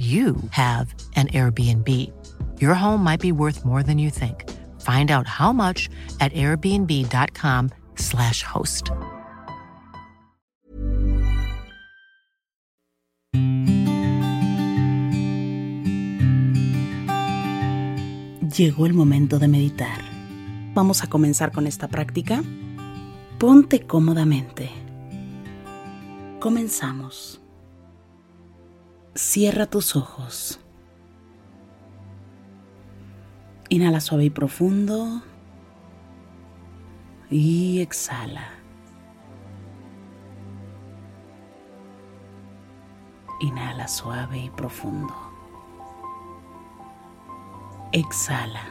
you have an Airbnb. Your home might be worth more than you think. Find out how much at airbnb.com/slash host. Llegó el momento de meditar. Vamos a comenzar con esta práctica. Ponte cómodamente. Comenzamos. Cierra tus ojos. Inhala suave y profundo. Y exhala. Inhala suave y profundo. Exhala.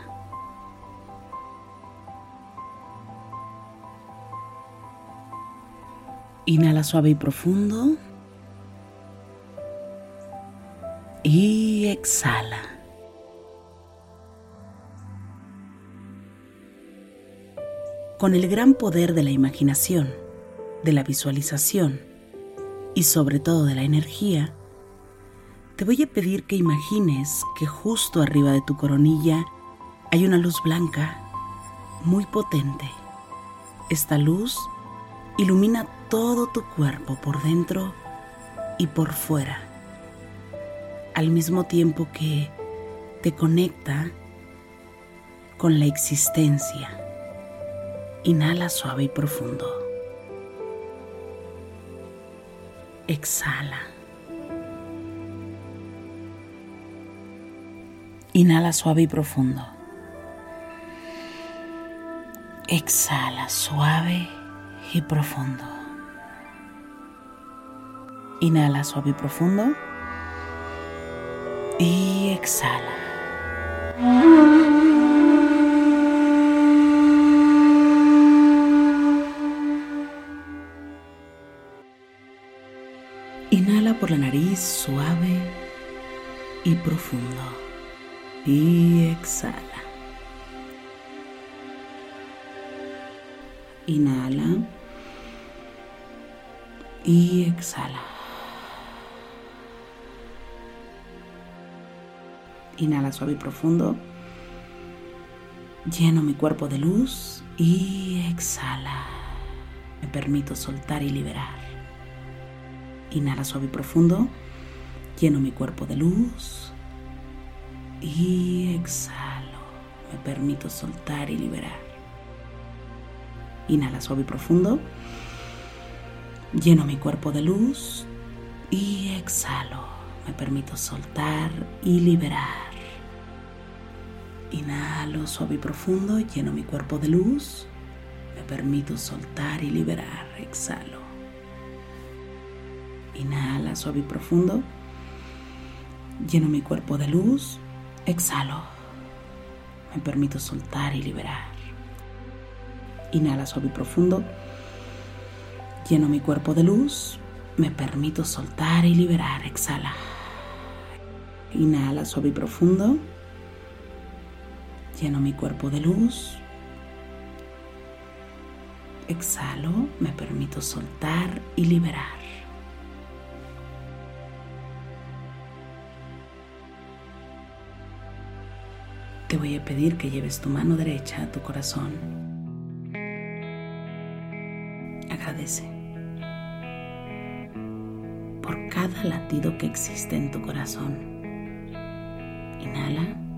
Inhala suave y profundo. Y exhala. Con el gran poder de la imaginación, de la visualización y sobre todo de la energía, te voy a pedir que imagines que justo arriba de tu coronilla hay una luz blanca muy potente. Esta luz ilumina todo tu cuerpo por dentro y por fuera al mismo tiempo que te conecta con la existencia. Inhala suave y profundo. Exhala. Inhala suave y profundo. Exhala suave y profundo. Inhala suave y profundo y exhala. Inhala por la nariz suave y profundo y exhala. Inhala y exhala. Inhala suave y profundo. Lleno mi cuerpo de luz y exhala. Me permito soltar y liberar. Inhala suave y profundo. Lleno mi cuerpo de luz y exhalo. Me permito soltar y liberar. Inhala suave y profundo. Lleno mi cuerpo de luz y exhalo. Me permito soltar y liberar. Inhalo suave y profundo, lleno mi cuerpo de luz. Me permito soltar y liberar. Exhalo. Inhala suave y profundo. Lleno mi cuerpo de luz. Exhalo. Me permito soltar y liberar. Inhala suave y profundo. Lleno mi cuerpo de luz. Me permito soltar y liberar. Exhala. Inhala suave y profundo. Lleno mi cuerpo de luz. Exhalo, me permito soltar y liberar. Te voy a pedir que lleves tu mano derecha a tu corazón. Agradece por cada latido que existe en tu corazón. Inhala.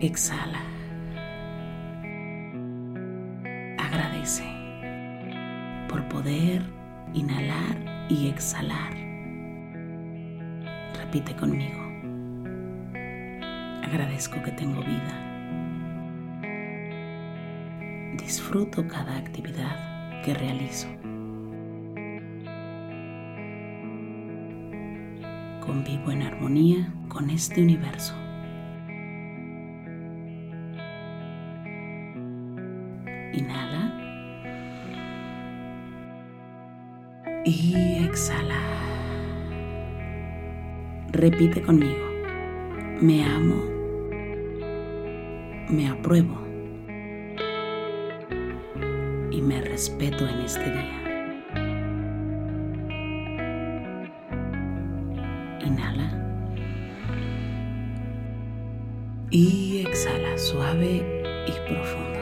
Exhala. Agradece por poder inhalar y exhalar. Repite conmigo. Agradezco que tengo vida. Disfruto cada actividad que realizo. convivo en armonía con este universo. Y exhala. Repite conmigo. Me amo. Me apruebo. Y me respeto en este día. Inhala. Y exhala suave y profundo.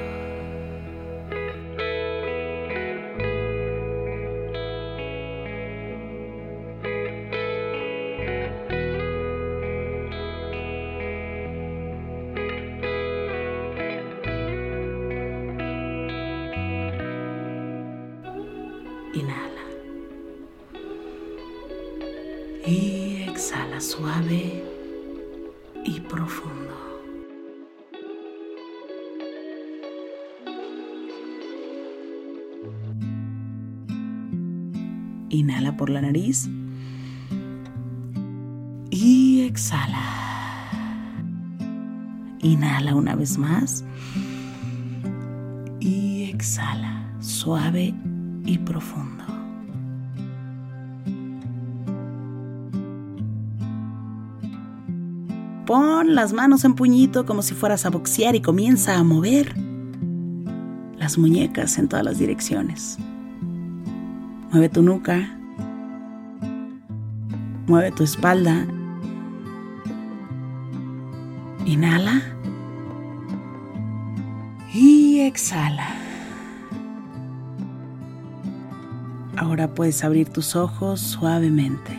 Exhala suave y profundo. Inhala por la nariz. Y exhala. Inhala una vez más. Y exhala suave y profundo. Pon las manos en puñito como si fueras a boxear y comienza a mover las muñecas en todas las direcciones. Mueve tu nuca. Mueve tu espalda. Inhala. Y exhala. Ahora puedes abrir tus ojos suavemente.